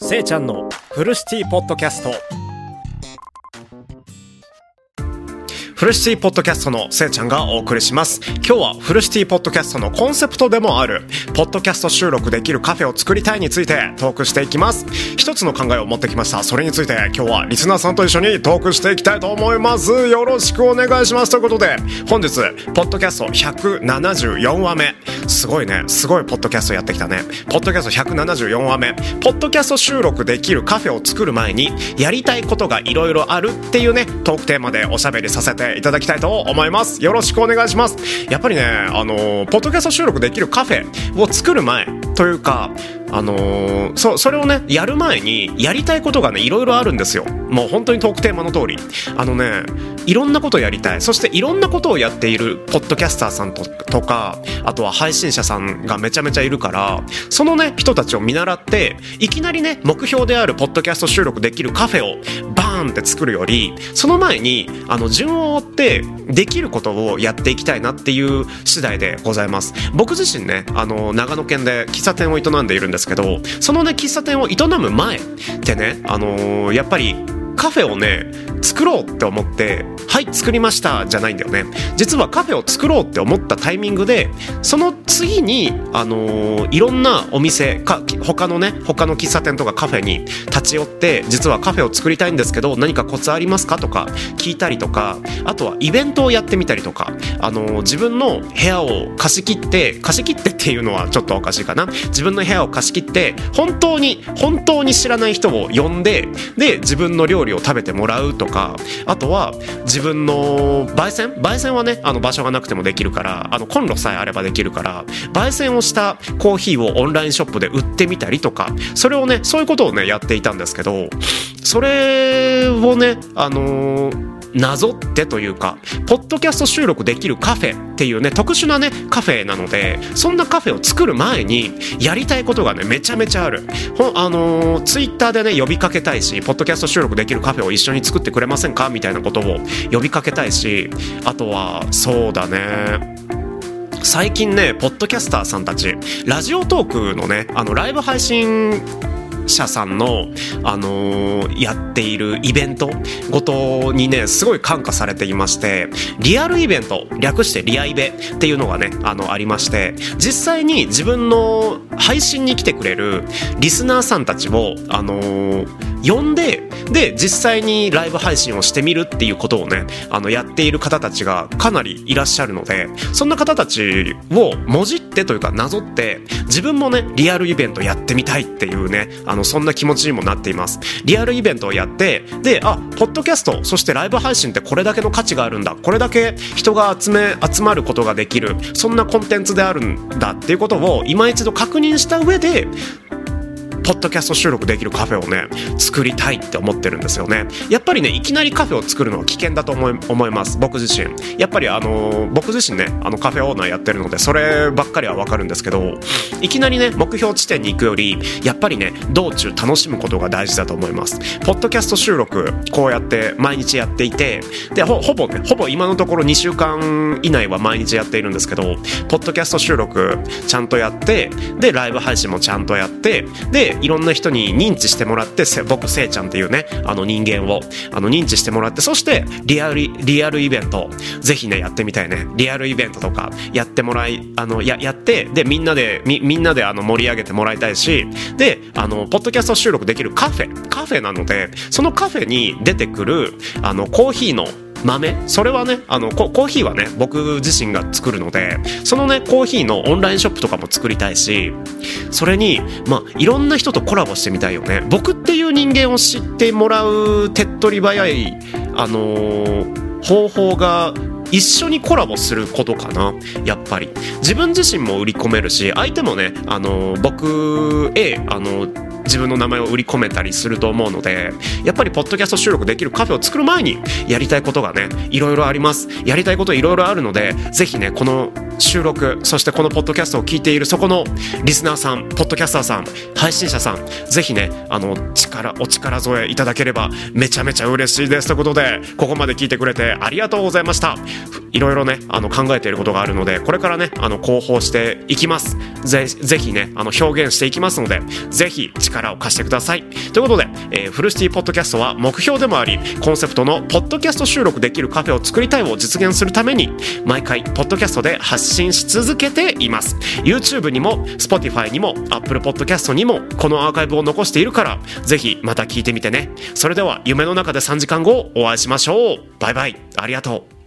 せいちゃんのフルシティポッドキャスト。フルシティポッドキャストのせいちゃんがお送りします。今日はフルシティポッドキャストのコンセプトでもある、ポッドキャスト収録できるカフェを作りたいについてトークしていきます。一つの考えを持ってきました。それについて今日はリスナーさんと一緒にトークしていきたいと思います。よろしくお願いします。ということで、本日、ポッドキャスト174話目。すごいね。すごいポッドキャストやってきたね。ポッドキャスト174話目。ポッドキャスト収録できるカフェを作る前に、やりたいことがいろいろあるっていうね、トークテーマでおしゃべりさせていただきたいと思います。よろしくお願いします。やっぱりねあのポッドキャスト収録できるカフェを作る前というかあのー、そそれをねやる前にやりたいことがねいろいろあるんですよ。もう本当にトークテーマの通り。あのねいろんなことをやりたい。そしていろんなことをやっているポッドキャスターさんととかあとは配信者さんがめちゃめちゃいるからそのね人たちを見習っていきなりね目標であるポッドキャスト収録できるカフェをバーンって作るよりその前にあの順を追ってできることをやっていきたいなっていう次第でございます。僕自身ねあの長野県で喫茶店を営んでいるんですけどそのね喫茶店を営む前ってねあのー、やっぱりカフェをね作ろうって思ってはい作りましたじゃないんだよね。実はカフェを作ろうって思ったタイミングでその次にあのー、いろんなお店か他のね他の喫茶店とかカフェに立ち寄って実はカフェを作りたいんですけど何かコツありますかとか聞いたりとかあとはイベントをやってみたりとかあのー、自分の部屋を貸し切って貸し切ってっていうのはちょっとおかしいかな。自分の部屋を貸し切って本当に本当に知らない人を呼んでで自分の料理を食べてもらうとかあとは自分の焙煎？焙煎はねあの場所がなくてもできるからあのコンロさえあればできるから焙煎をしたコーヒーをオンラインショップで売ってみたりとかそれをねそういうことをねやっていたんですけどそれをねあのーなぞってというかポッドキャスト収録できるカフェっていうね特殊なねカフェなのでそんなカフェを作る前にやりたいことがねめちゃめちゃある。ほあのー、ツイッターでね呼びかけたいしポッドキャスト収録できるカフェを一緒に作ってくれませんか？みたいなことを呼びかけたいしあとはそうだね。最近ねポッドキャスターさんたちラジオトークのねあのライブ配信社さんの、あのー、やっているイベントごとにねすごい感化されていましてリアルイベント略してリアイベっていうのがねあのありまして実際に自分の配信に来てくれるリスナーさんたちを、あのー呼んでで実際にライブ配信をしてみるっていうことをねあのやっている方たちがかなりいらっしゃるのでそんな方たちをもじってというかなぞって自分もねリアルイベントやってみたいっていうねあのそんな気持ちにもなっています。リアルイベントをやってであポッドキャストそしてライブ配信ってこれだけの価値があるんだこれだけ人が集め集まることができるそんなコンテンツであるんだっていうことを今一度確認した上でポッドキャスト収録できるカフェをね作りたいって思ってるんですよね。やっぱりねいきなりカフェを作るのは危険だと思い思います。僕自身。やっぱりあの僕自身ねあのカフェオーナーやってるのでそればっかりはわかるんですけどいきなりね目標地点に行くよりやっぱりね道中楽しむことが大事だと思います。ポッドキャスト収録こうやって毎日やっていてでほぼねほぼ今のところ2週間以内は毎日やっているんですけどポッドキャスト収録ちゃんとやってでライブ配信もちゃんとやってでいろんな人に認知してもらって僕せいちゃんっていうねあの人間をあの認知してもらってそしてリアルリアルイベントぜひねやってみたいね。リアルイベントとかやってもらいあのややってでみんなでみみんなであの盛り上げてもらいたいしであのポッドキャスト収録できるカフェカフェなのでそのカフェに出てくるあのコーヒーの豆？それはねあのコーヒーはね僕自身が作るのでそのねコーヒーのオンラインショップとかも作りたいしそれにまあいろんな人とコラボしてみたいよね。僕っていう人間を知ってもらう手っ取り早いあのー、方法が一緒にコラボすることかな。やっぱり。自分自身も売り込めるし相手もねあの僕へあの自分の名前を売り込めたりすると思うのでやっぱりポッドキャスト収録できるカフェを作る前にやりたいことがねいろいろあります。やりたいこといろいろあるのでぜひねこの収録そしてこのポッドキャストを聞いているそこのリスナーさんポッドキャスターさん配信者さんぜひねあの力お力添えいただければめちゃめちゃ嬉しいですということでここまで聞いてくれてありがとうございました。いろいろねあの考えていることがあるのでこれからねあの広報していきます。ぜぜひねあの表現していきますのでぜひ力を貸してください。ということで、えー、フルシティポッドキャストは目標でもありコンセプトのポッドキャスト収録できるカフェを作りたいを実現するために毎回ポッドキャストで発信し続けています。YouTube にも Spotify にも Apple Podcast にもこのアーカイブを残しているからぜひまた聞いてみてね。それでは夢の中で3時間後お会いしましょう。バイバイ。ありがとう。